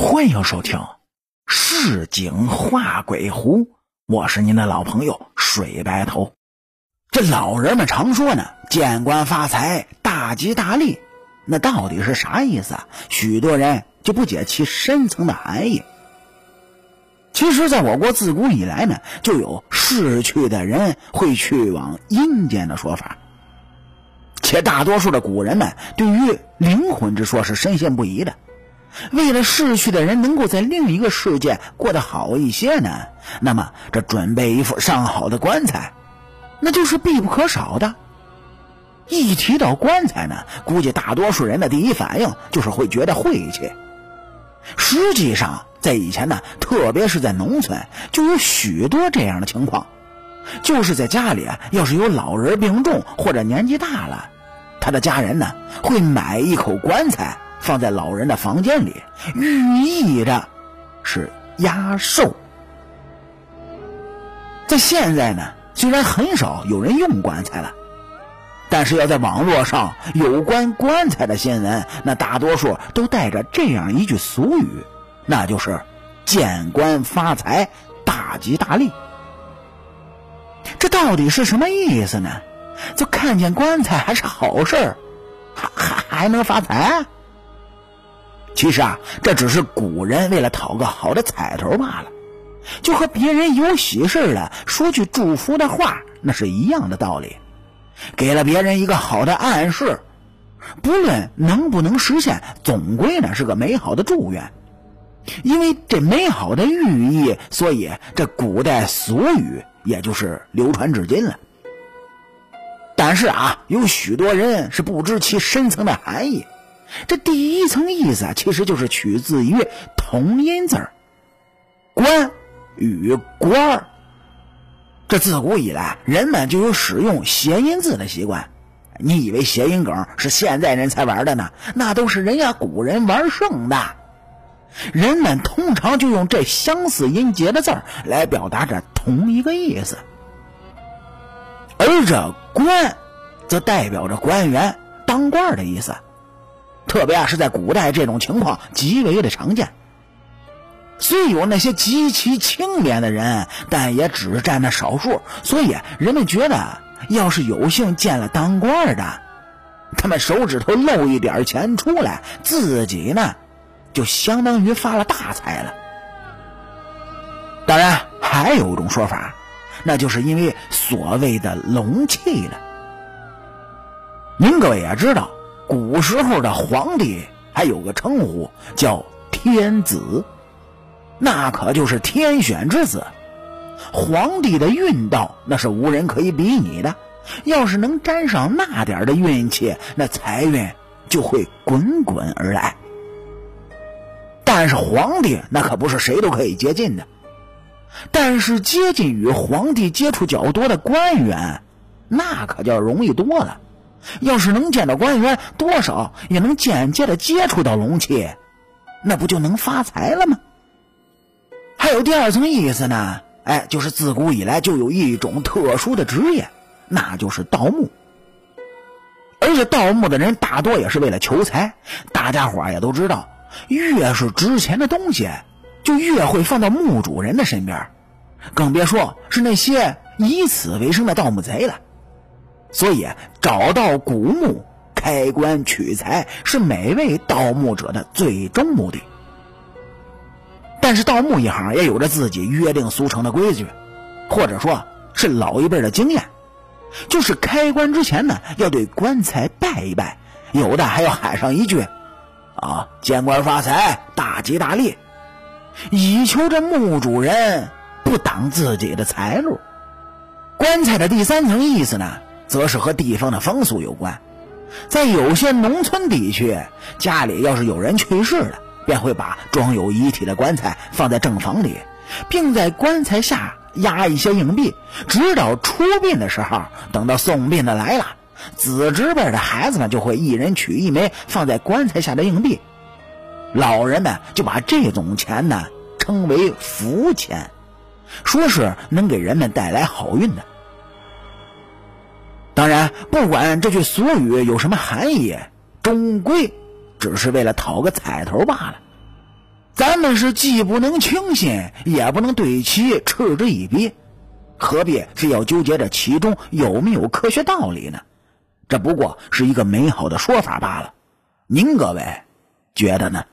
欢迎收听《市井画鬼狐》，我是您的老朋友水白头。这老人们常说呢，见官发财，大吉大利，那到底是啥意思啊？许多人就不解其深层的含义。其实，在我国自古以来呢，就有逝去的人会去往阴间的说法，且大多数的古人们对于灵魂之说是深信不疑的。为了逝去的人能够在另一个世界过得好一些呢，那么这准备一副上好的棺材，那就是必不可少的。一提到棺材呢，估计大多数人的第一反应就是会觉得晦气。实际上，在以前呢，特别是在农村，就有许多这样的情况，就是在家里啊，要是有老人病重或者年纪大了，他的家人呢会买一口棺材。放在老人的房间里，寓意着是压寿。在现在呢，虽然很少有人用棺材了，但是要在网络上有关棺材的新闻，那大多数都带着这样一句俗语，那就是“见官发财，大吉大利”。这到底是什么意思呢？就看见棺材还是好事还还还能发财？其实啊，这只是古人为了讨个好的彩头罢了，就和别人有喜事了说句祝福的话，那是一样的道理，给了别人一个好的暗示，不论能不能实现，总归呢是个美好的祝愿。因为这美好的寓意，所以这古代俗语也就是流传至今了。但是啊，有许多人是不知其深层的含义。这第一层意思啊，其实就是取自于同音字儿“官”与“官儿”。这自古以来，人们就有使用谐音字的习惯。你以为谐音梗是现在人才玩的呢？那都是人家古人玩剩的。人们通常就用这相似音节的字儿来表达着同一个意思。而这“官”则代表着官员、当官的意思。特别啊，是在古代，这种情况极为的常见。虽有那些极其清廉的人，但也只占那少数。所以人们觉得，要是有幸见了当官的，他们手指头露一点钱出来，自己呢，就相当于发了大财了。当然，还有一种说法，那就是因为所谓的龙气了。您各位也知道。古时候的皇帝还有个称呼叫天子，那可就是天选之子。皇帝的运道那是无人可以比拟的。要是能沾上那点的运气，那财运就会滚滚而来。但是皇帝那可不是谁都可以接近的。但是接近与皇帝接触较多的官员，那可就容易多了。要是能见到官员，多少也能间接的接触到龙气，那不就能发财了吗？还有第二层意思呢，哎，就是自古以来就有一种特殊的职业，那就是盗墓。而且盗墓的人大多也是为了求财，大家伙也都知道，越是值钱的东西，就越会放到墓主人的身边，更别说是那些以此为生的盗墓贼了。所以，找到古墓、开棺取财是每位盗墓者的最终目的。但是，盗墓一行也有着自己约定俗成的规矩，或者说是老一辈的经验，就是开棺之前呢，要对棺材拜一拜，有的还要喊上一句：“啊，见官发财，大吉大利”，以求这墓主人不挡自己的财路。棺材的第三层意思呢？则是和地方的风俗有关，在有些农村地区，家里要是有人去世了，便会把装有遗体的棺材放在正房里，并在棺材下压一些硬币，直到出殡的时候，等到送殡的来了，子侄辈的孩子们就会一人取一枚放在棺材下的硬币，老人们就把这种钱呢称为福钱，说是能给人们带来好运的。当然，不管这句俗语有什么含义，终归只是为了讨个彩头罢了。咱们是既不能轻信，也不能对其嗤之以鼻，何必非要纠结这其中有没有科学道理呢？这不过是一个美好的说法罢了。您各位觉得呢？